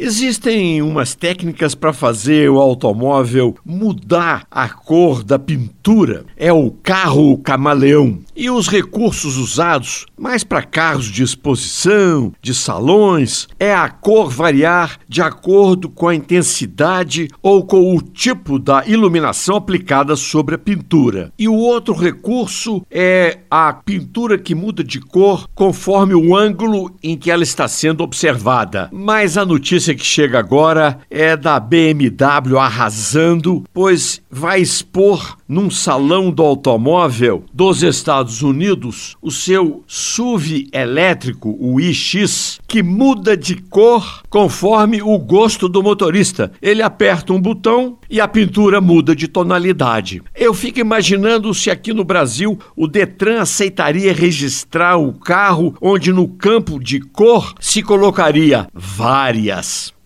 Existem umas técnicas para fazer o automóvel mudar a cor da pintura. É o carro camaleão. E os recursos usados, mais para carros de exposição, de salões, é a cor variar de acordo com a intensidade ou com o tipo da iluminação aplicada sobre a pintura. E o outro recurso é a pintura que muda de cor conforme o ângulo em que ela está sendo observada. Mas a notícia que chega agora é da BMW arrasando, pois vai expor num salão do automóvel dos Estados Unidos o seu SUV elétrico, o iX, que muda de cor conforme o gosto do motorista. Ele aperta um botão e a pintura muda de tonalidade. Eu fico imaginando se aqui no Brasil o Detran aceitaria registrar o carro onde no campo de cor se colocaria várias.